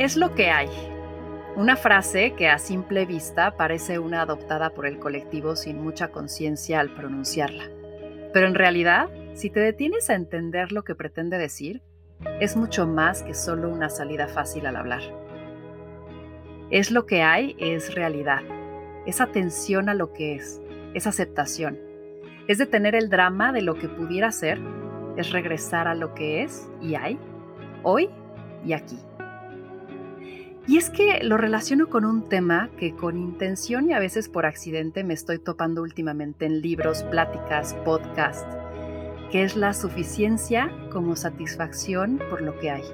Es lo que hay. Una frase que a simple vista parece una adoptada por el colectivo sin mucha conciencia al pronunciarla. Pero en realidad, si te detienes a entender lo que pretende decir, es mucho más que solo una salida fácil al hablar. Es lo que hay, es realidad. Es atención a lo que es, es aceptación. Es detener el drama de lo que pudiera ser, es regresar a lo que es y hay, hoy y aquí. Y es que lo relaciono con un tema que con intención y a veces por accidente me estoy topando últimamente en libros, pláticas, podcasts, que es la suficiencia como satisfacción por lo que hay.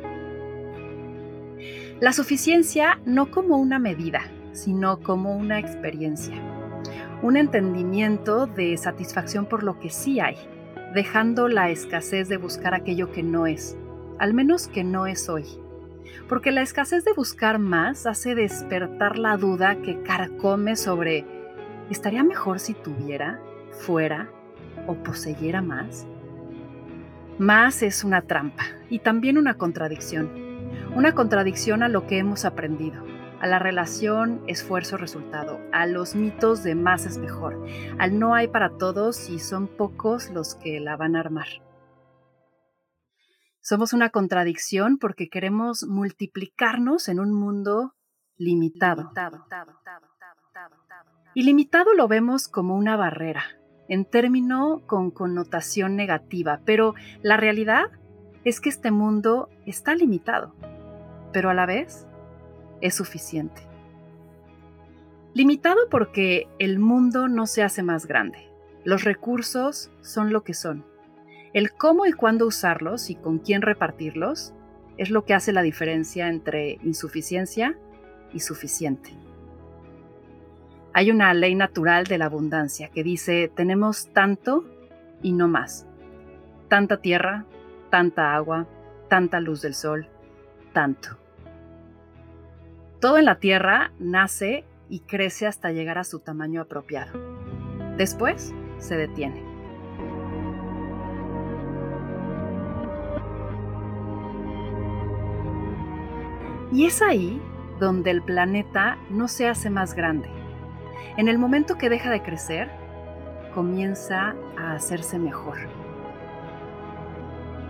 La suficiencia no como una medida, sino como una experiencia, un entendimiento de satisfacción por lo que sí hay, dejando la escasez de buscar aquello que no es, al menos que no es hoy porque la escasez de buscar más hace despertar la duda que carcome sobre ¿estaría mejor si tuviera, fuera o poseyera más? Más es una trampa y también una contradicción, una contradicción a lo que hemos aprendido, a la relación esfuerzo-resultado, a los mitos de más es mejor, al no hay para todos y son pocos los que la van a armar. Somos una contradicción porque queremos multiplicarnos en un mundo limitado. Y limitado lo vemos como una barrera, en término con connotación negativa, pero la realidad es que este mundo está limitado, pero a la vez es suficiente. Limitado porque el mundo no se hace más grande. Los recursos son lo que son el cómo y cuándo usarlos y con quién repartirlos es lo que hace la diferencia entre insuficiencia y suficiente. Hay una ley natural de la abundancia que dice tenemos tanto y no más. Tanta tierra, tanta agua, tanta luz del sol, tanto. Todo en la tierra nace y crece hasta llegar a su tamaño apropiado. Después se detiene. Y es ahí donde el planeta no se hace más grande. En el momento que deja de crecer, comienza a hacerse mejor.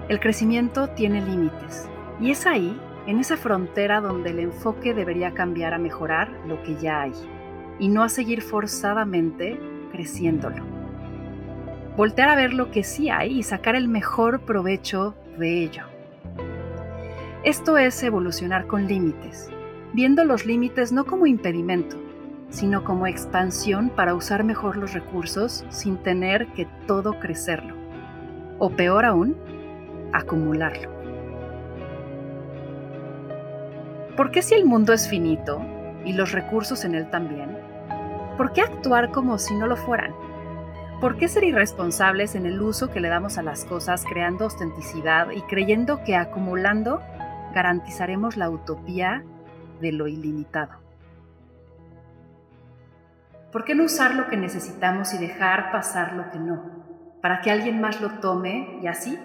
El crecimiento tiene límites y es ahí, en esa frontera, donde el enfoque debería cambiar a mejorar lo que ya hay y no a seguir forzadamente creciéndolo. Voltear a ver lo que sí hay y sacar el mejor provecho de ello. Esto es evolucionar con límites, viendo los límites no como impedimento, sino como expansión para usar mejor los recursos sin tener que todo crecerlo, o peor aún, acumularlo. ¿Por qué si el mundo es finito y los recursos en él también? ¿Por qué actuar como si no lo fueran? ¿Por qué ser irresponsables en el uso que le damos a las cosas creando ostenticidad y creyendo que acumulando garantizaremos la utopía de lo ilimitado. ¿Por qué no usar lo que necesitamos y dejar pasar lo que no? Para que alguien más lo tome y así,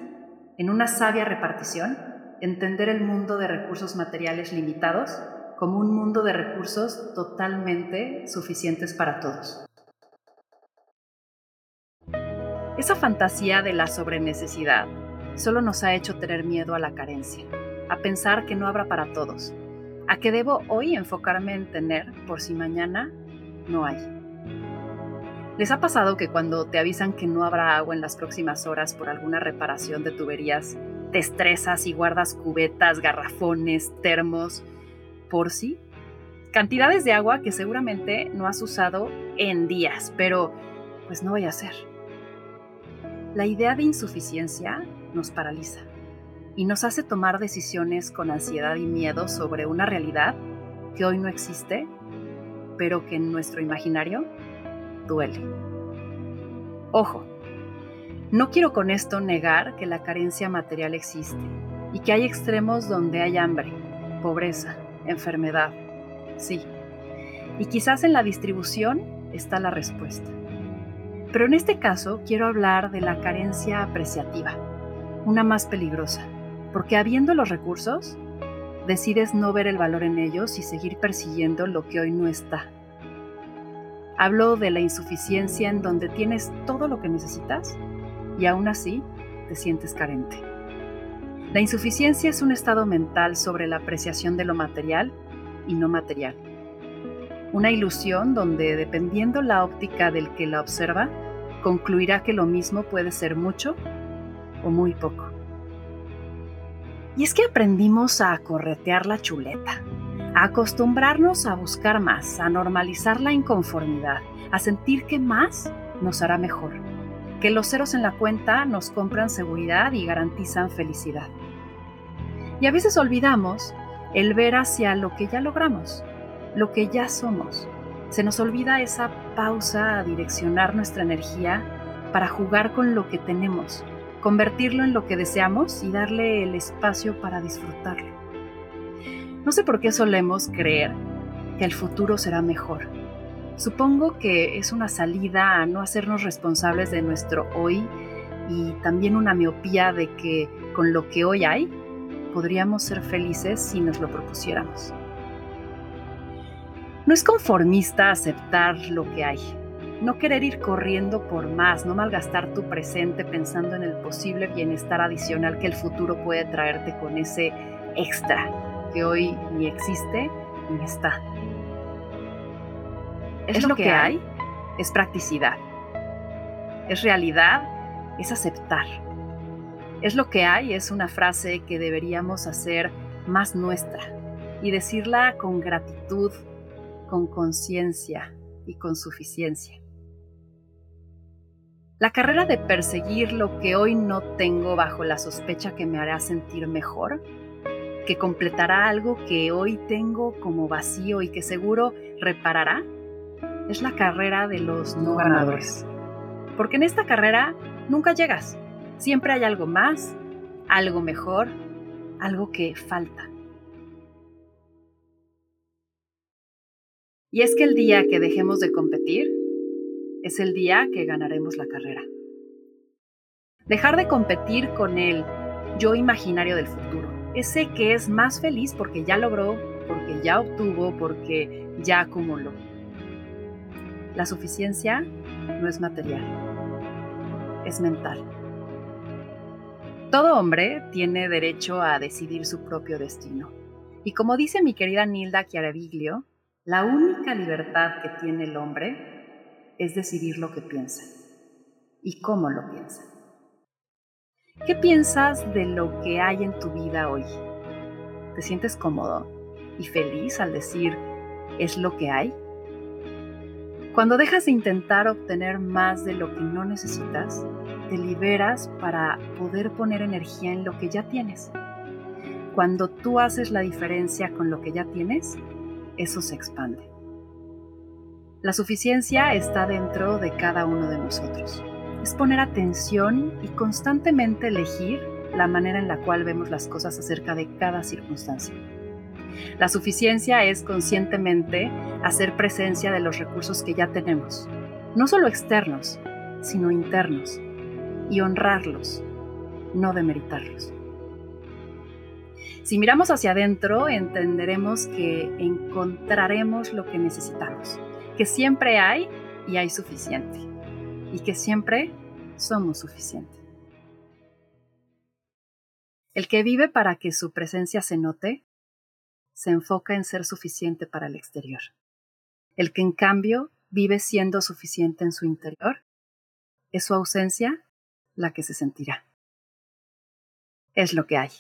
en una sabia repartición, entender el mundo de recursos materiales limitados como un mundo de recursos totalmente suficientes para todos. Esa fantasía de la sobrenecesidad solo nos ha hecho tener miedo a la carencia a pensar que no habrá para todos, a que debo hoy enfocarme en tener por si mañana no hay. ¿Les ha pasado que cuando te avisan que no habrá agua en las próximas horas por alguna reparación de tuberías, te estresas y guardas cubetas, garrafones, termos, por sí? Cantidades de agua que seguramente no has usado en días, pero pues no voy a hacer. La idea de insuficiencia nos paraliza y nos hace tomar decisiones con ansiedad y miedo sobre una realidad que hoy no existe, pero que en nuestro imaginario duele. Ojo, no quiero con esto negar que la carencia material existe y que hay extremos donde hay hambre, pobreza, enfermedad, sí. Y quizás en la distribución está la respuesta. Pero en este caso quiero hablar de la carencia apreciativa, una más peligrosa porque habiendo los recursos, decides no ver el valor en ellos y seguir persiguiendo lo que hoy no está. Hablo de la insuficiencia en donde tienes todo lo que necesitas y aún así te sientes carente. La insuficiencia es un estado mental sobre la apreciación de lo material y no material. Una ilusión donde, dependiendo la óptica del que la observa, concluirá que lo mismo puede ser mucho o muy poco. Y es que aprendimos a corretear la chuleta, a acostumbrarnos a buscar más, a normalizar la inconformidad, a sentir que más nos hará mejor, que los ceros en la cuenta nos compran seguridad y garantizan felicidad. Y a veces olvidamos el ver hacia lo que ya logramos, lo que ya somos. Se nos olvida esa pausa a direccionar nuestra energía para jugar con lo que tenemos, convertirlo en lo que deseamos y darle el espacio para disfrutarlo. No sé por qué solemos creer que el futuro será mejor. Supongo que es una salida a no hacernos responsables de nuestro hoy y también una miopía de que con lo que hoy hay podríamos ser felices si nos lo propusiéramos. No es conformista aceptar lo que hay, no querer ir corriendo por más, no malgastar tu presente pensando en el posible bienestar adicional que el futuro puede traerte con ese extra que hoy ni existe ni está. Es, lo, que, que hay, es practicidad. Es realidad, es aceptar. Es lo que hay, es una frase que deberíamos hacer más nuestra y decirla con gratitud, con conciencia y con suficiencia. La carrera de perseguir lo que hoy no tengo bajo la sospecha que me hará sentir mejor, que completará algo que hoy tengo como vacío y que seguro reparará, es la carrera de los no ganadores. Porque en esta carrera nunca llegas. Siempre hay algo más, algo mejor, algo que falta. Y es que el día que dejemos de competir, es el día que ganaremos la carrera. Dejar de competir con el yo imaginario del futuro, ese que es más feliz porque ya logró, porque ya obtuvo, porque ya acumuló. La suficiencia no es material, es mental. Todo hombre tiene derecho a decidir su propio destino. Y como dice mi querida Nilda Chiaraviglio, la única libertad que tiene el hombre es decidir lo que piensa y cómo lo piensa. ¿Qué piensas de lo que hay en tu vida hoy? ¿Te sientes cómodo y feliz al decir es lo que hay? Cuando dejas de intentar obtener más de lo que no necesitas, te liberas para poder poner energía en lo que ya tienes. Cuando tú haces la diferencia con lo que ya tienes, eso se expande. La suficiencia está dentro de cada uno de nosotros. Es poner atención y constantemente elegir la manera en la cual vemos las cosas acerca de cada circunstancia. La suficiencia es conscientemente hacer presencia de los recursos que ya tenemos, no solo externos, sino internos, y honrarlos, no demeritarlos. Si miramos hacia adentro, entenderemos que encontraremos lo que necesitamos que siempre hay y hay suficiente, y que siempre somos suficientes. El que vive para que su presencia se note, se enfoca en ser suficiente para el exterior. El que en cambio vive siendo suficiente en su interior, es su ausencia la que se sentirá. Es lo que hay.